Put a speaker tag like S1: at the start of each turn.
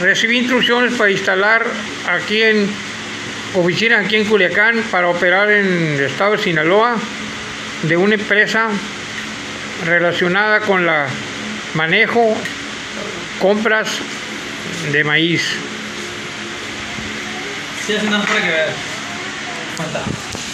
S1: Recibí instrucciones para instalar aquí en oficinas aquí en Culiacán para operar en el estado de Sinaloa de una empresa relacionada con la manejo, compras de maíz.
S2: Sí, para que